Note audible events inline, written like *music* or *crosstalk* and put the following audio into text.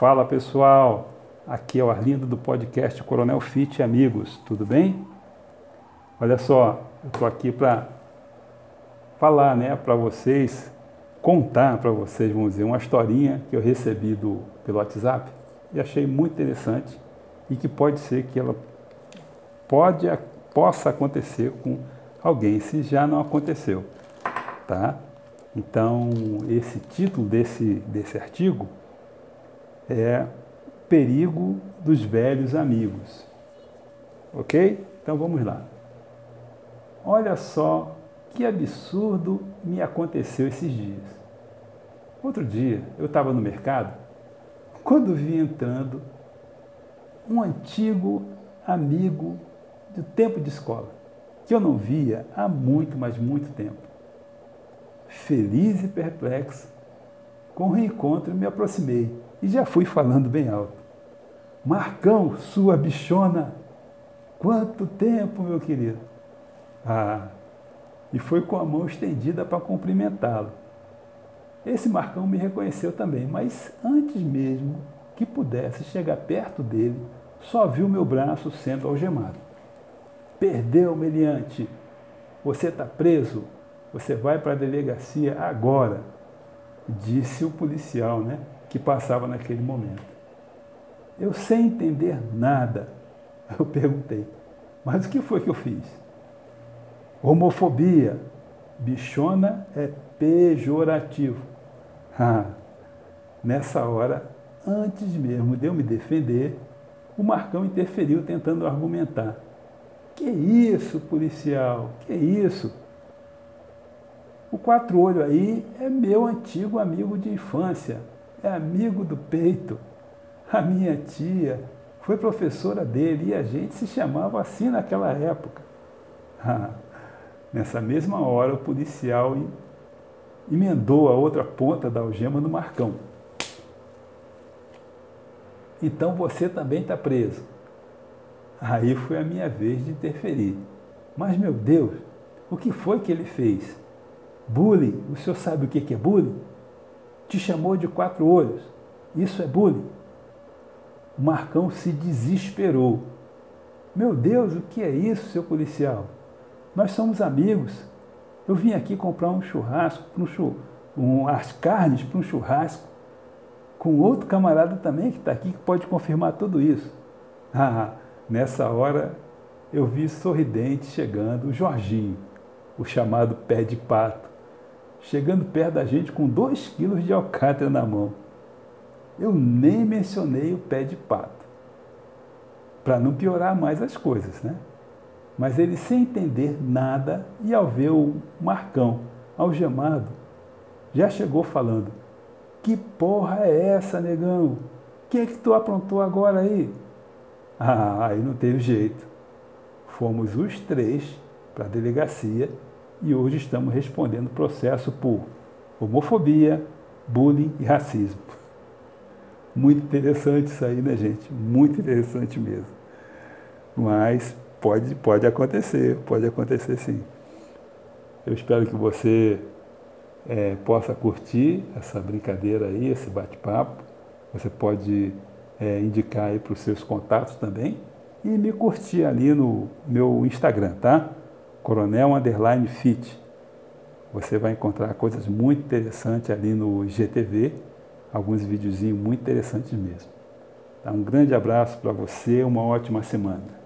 Fala pessoal, aqui é o Arlindo do podcast Coronel Fit Amigos, tudo bem? Olha só, eu estou aqui para falar né, para vocês, contar para vocês, vamos dizer, uma historinha que eu recebi do, pelo WhatsApp e achei muito interessante e que pode ser que ela pode, possa acontecer com alguém, se já não aconteceu, tá? Então, esse título desse, desse artigo é Perigo dos Velhos Amigos. Ok? Então vamos lá. Olha só que absurdo me aconteceu esses dias. Outro dia eu estava no mercado quando vi entrando um antigo amigo do tempo de escola, que eu não via há muito, mas muito tempo. Feliz e perplexo, com o reencontro me aproximei e já fui falando bem alto. Marcão, sua bichona, quanto tempo, meu querido. Ah, e foi com a mão estendida para cumprimentá-lo. Esse Marcão me reconheceu também, mas antes mesmo que pudesse chegar perto dele, só viu meu braço sendo algemado. Perdeu, meliante. Você está preso. Você vai para a delegacia agora, disse o policial, né? que passava naquele momento. Eu, sem entender nada, *laughs* eu perguntei: Mas o que foi que eu fiz? Homofobia. Bichona é pejorativo. *laughs* Ah, nessa hora, antes mesmo de eu me defender, o Marcão interferiu tentando argumentar. Que isso, policial? Que isso? O quatro olho aí é meu antigo amigo de infância é amigo do peito. A minha tia foi professora dele e a gente se chamava assim naquela época. *laughs* Nessa mesma hora, o policial emendou a outra ponta da algema no Marcão. Então você também está preso. Aí foi a minha vez de interferir. Mas, meu Deus, o que foi que ele fez? Bullying? O senhor sabe o que é bullying? te chamou de quatro olhos. Isso é bullying. O Marcão se desesperou. Meu Deus, o que é isso, seu policial? Nós somos amigos. Eu vim aqui comprar um churrasco, um chur... um, as carnes para um churrasco, com outro camarada também que está aqui que pode confirmar tudo isso. *laughs* Ah, nessa hora eu vi sorridente chegando o Jorginho, o chamado pé de pato chegando perto da gente com dois quilos de alcatra na mão. Eu nem mencionei o pé de pato, para não piorar mais as coisas, né? Mas ele, sem entender nada, e ao ver o Marcão algemado, já chegou falando: Que porra é essa, negão? Que é que tu aprontou agora aí? Ah, aí não teve jeito. Fomos os três para a delegacia e hoje estamos respondendo processo por homofobia, bullying e racismo. Muito interessante isso aí, né, gente? Muito interessante mesmo. Mas pode, pode acontecer, pode acontecer sim. Eu espero que você é, possa curtir essa brincadeira aí, esse bate-papo. Você pode é, indicar aí para os seus contatos também e me curtir ali no meu Instagram, tá? Coronel Underline Fit. Você vai encontrar coisas muito interessantes ali no GTV, alguns videozinhos muito interessantes mesmo. Tá? Um grande abraço para você, uma ótima semana.